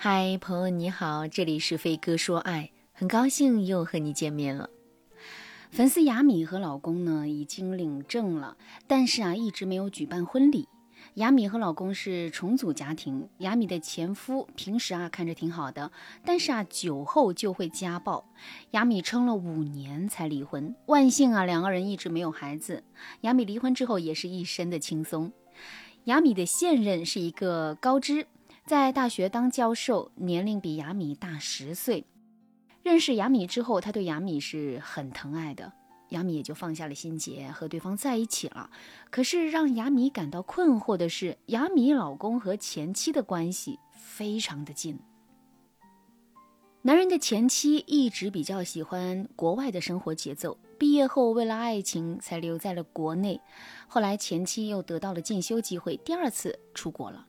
嗨，朋友你好，这里是飞哥说爱，很高兴又和你见面了。粉丝雅米和老公呢已经领证了，但是啊一直没有举办婚礼。雅米和老公是重组家庭，雅米的前夫平时啊看着挺好的，但是啊酒后就会家暴。雅米撑了五年才离婚，万幸啊两个人一直没有孩子。雅米离婚之后也是一身的轻松。雅米的现任是一个高知。在大学当教授，年龄比雅米大十岁。认识雅米之后，他对雅米是很疼爱的，雅米也就放下了心结，和对方在一起了。可是让雅米感到困惑的是，雅米老公和前妻的关系非常的近。男人的前妻一直比较喜欢国外的生活节奏，毕业后为了爱情才留在了国内。后来前妻又得到了进修机会，第二次出国了。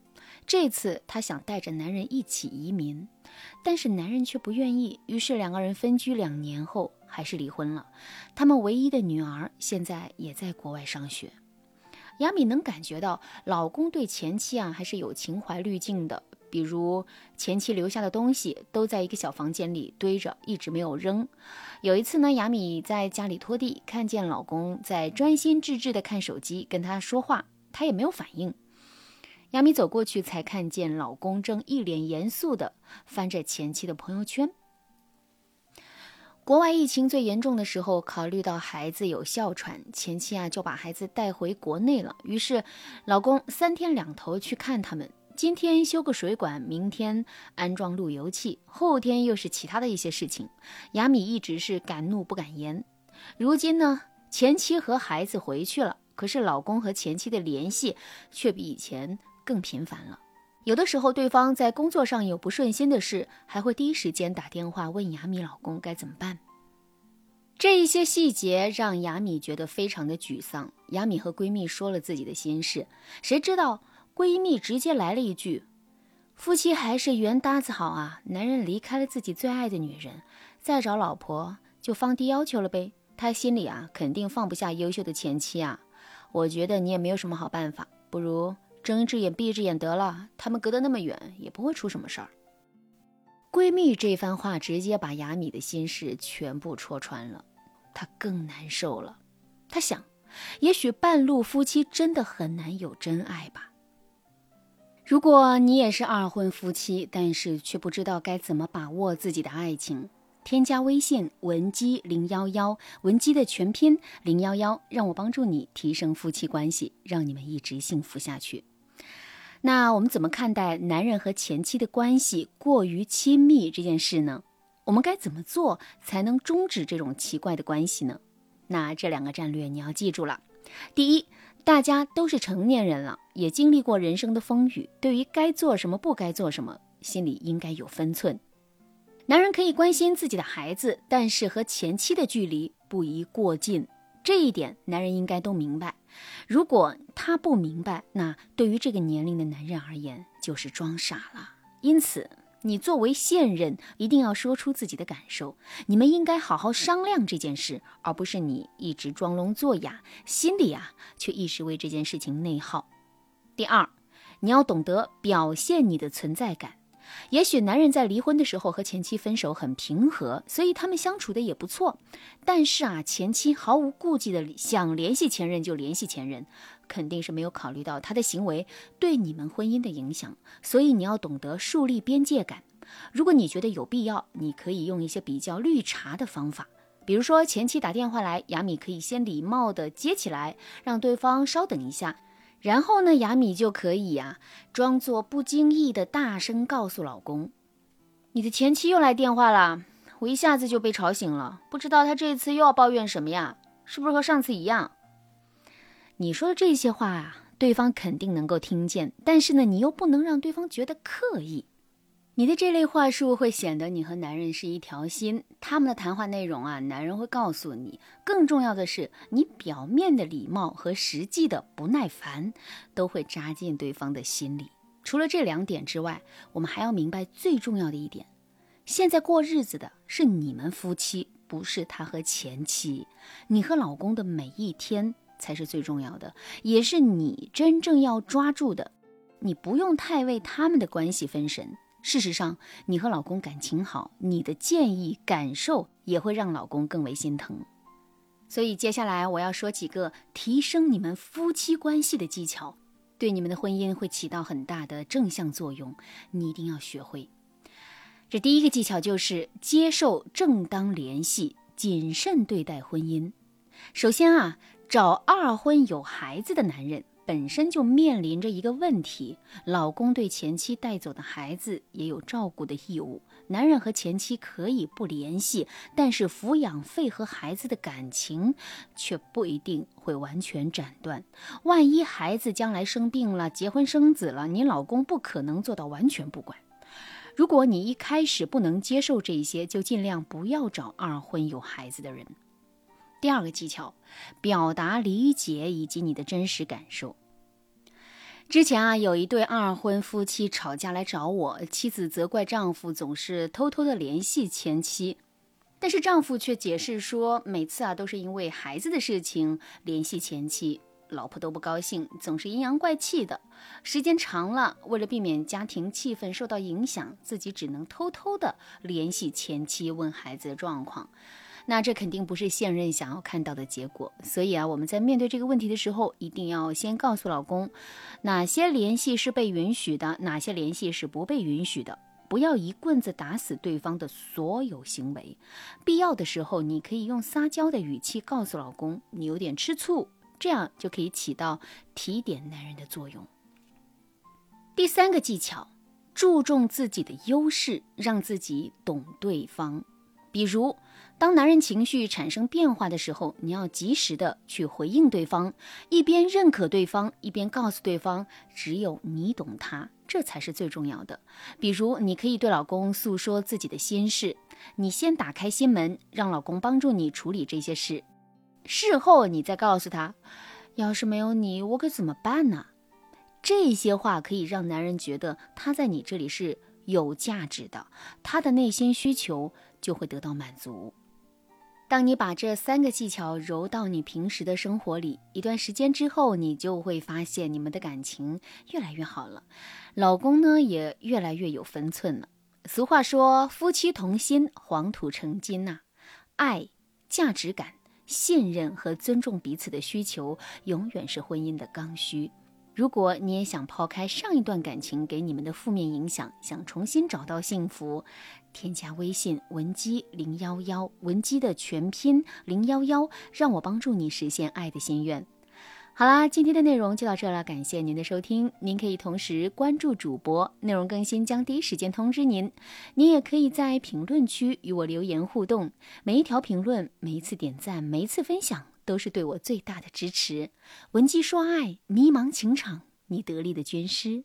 这次她想带着男人一起移民，但是男人却不愿意。于是两个人分居两年后还是离婚了。他们唯一的女儿现在也在国外上学。雅米能感觉到老公对前妻啊还是有情怀滤镜的，比如前妻留下的东西都在一个小房间里堆着，一直没有扔。有一次呢，雅米在家里拖地，看见老公在专心致志地看手机，跟她说话，她也没有反应。亚米走过去，才看见老公正一脸严肃地翻着前妻的朋友圈。国外疫情最严重的时候，考虑到孩子有哮喘，前妻啊就把孩子带回国内了。于是，老公三天两头去看他们。今天修个水管，明天安装路由器，后天又是其他的一些事情。亚米一直是敢怒不敢言。如今呢，前妻和孩子回去了，可是老公和前妻的联系却比以前。更频繁了，有的时候对方在工作上有不顺心的事，还会第一时间打电话问雅米老公该怎么办。这一些细节让雅米觉得非常的沮丧。雅米和闺蜜说了自己的心事，谁知道闺蜜直接来了一句：“夫妻还是原搭子好啊，男人离开了自己最爱的女人，再找老婆就放低要求了呗。他心里啊肯定放不下优秀的前妻啊。我觉得你也没有什么好办法，不如。”睁一只眼闭一只眼得了，他们隔得那么远，也不会出什么事儿。闺蜜这番话直接把雅米的心事全部戳穿了，她更难受了。她想，也许半路夫妻真的很难有真爱吧。如果你也是二婚夫妻，但是却不知道该怎么把握自己的爱情。添加微信文姬零幺幺，文姬的全拼零幺幺，让我帮助你提升夫妻关系，让你们一直幸福下去。那我们怎么看待男人和前妻的关系过于亲密这件事呢？我们该怎么做才能终止这种奇怪的关系呢？那这两个战略你要记住了。第一，大家都是成年人了，也经历过人生的风雨，对于该做什么、不该做什么，心里应该有分寸。男人可以关心自己的孩子，但是和前妻的距离不宜过近。这一点，男人应该都明白。如果他不明白，那对于这个年龄的男人而言，就是装傻了。因此，你作为现任，一定要说出自己的感受。你们应该好好商量这件事，而不是你一直装聋作哑，心里啊却一直为这件事情内耗。第二，你要懂得表现你的存在感。也许男人在离婚的时候和前妻分手很平和，所以他们相处的也不错。但是啊，前妻毫无顾忌的想联系前任就联系前任，肯定是没有考虑到他的行为对你们婚姻的影响。所以你要懂得树立边界感。如果你觉得有必要，你可以用一些比较绿茶的方法，比如说前妻打电话来，雅米可以先礼貌的接起来，让对方稍等一下。然后呢，雅米就可以呀，装作不经意的大声告诉老公：“你的前妻又来电话了，我一下子就被吵醒了，不知道她这次又要抱怨什么呀？是不是和上次一样？”你说的这些话啊，对方肯定能够听见，但是呢，你又不能让对方觉得刻意。你的这类话术会显得你和男人是一条心。他们的谈话内容啊，男人会告诉你。更重要的是，你表面的礼貌和实际的不耐烦，都会扎进对方的心里。除了这两点之外，我们还要明白最重要的一点：现在过日子的是你们夫妻，不是他和前妻。你和老公的每一天才是最重要的，也是你真正要抓住的。你不用太为他们的关系分神。事实上，你和老公感情好，你的建议、感受也会让老公更为心疼。所以，接下来我要说几个提升你们夫妻关系的技巧，对你们的婚姻会起到很大的正向作用，你一定要学会。这第一个技巧就是接受正当联系，谨慎对待婚姻。首先啊，找二婚有孩子的男人。本身就面临着一个问题，老公对前妻带走的孩子也有照顾的义务。男人和前妻可以不联系，但是抚养费和孩子的感情却不一定会完全斩断。万一孩子将来生病了、结婚生子了，你老公不可能做到完全不管。如果你一开始不能接受这些，就尽量不要找二婚有孩子的人。第二个技巧，表达理解以及你的真实感受。之前啊，有一对二婚夫妻吵架来找我，妻子责怪丈夫总是偷偷的联系前妻，但是丈夫却解释说，每次啊都是因为孩子的事情联系前妻，老婆都不高兴，总是阴阳怪气的。时间长了，为了避免家庭气氛受到影响，自己只能偷偷的联系前妻，问孩子的状况。那这肯定不是现任想要看到的结果，所以啊，我们在面对这个问题的时候，一定要先告诉老公，哪些联系是被允许的，哪些联系是不被允许的，不要一棍子打死对方的所有行为。必要的时候，你可以用撒娇的语气告诉老公，你有点吃醋，这样就可以起到提点男人的作用。第三个技巧，注重自己的优势，让自己懂对方，比如。当男人情绪产生变化的时候，你要及时的去回应对方，一边认可对方，一边告诉对方，只有你懂他，这才是最重要的。比如，你可以对老公诉说自己的心事，你先打开心门，让老公帮助你处理这些事，事后你再告诉他，要是没有你，我可怎么办呢？这些话可以让男人觉得他在你这里是有价值的，他的内心需求就会得到满足。当你把这三个技巧揉到你平时的生活里，一段时间之后，你就会发现你们的感情越来越好了，老公呢也越来越有分寸了。俗话说，夫妻同心，黄土成金呐。爱、价值感、信任和尊重彼此的需求，永远是婚姻的刚需。如果你也想抛开上一段感情给你们的负面影响，想重新找到幸福，添加微信文姬零幺幺，文姬的全拼零幺幺，让我帮助你实现爱的心愿。好啦，今天的内容就到这了，感谢您的收听。您可以同时关注主播，内容更新将第一时间通知您。您也可以在评论区与我留言互动，每一条评论、每一次点赞、每一次分享。都是对我最大的支持。文姬说爱，迷茫情场，你得力的军师。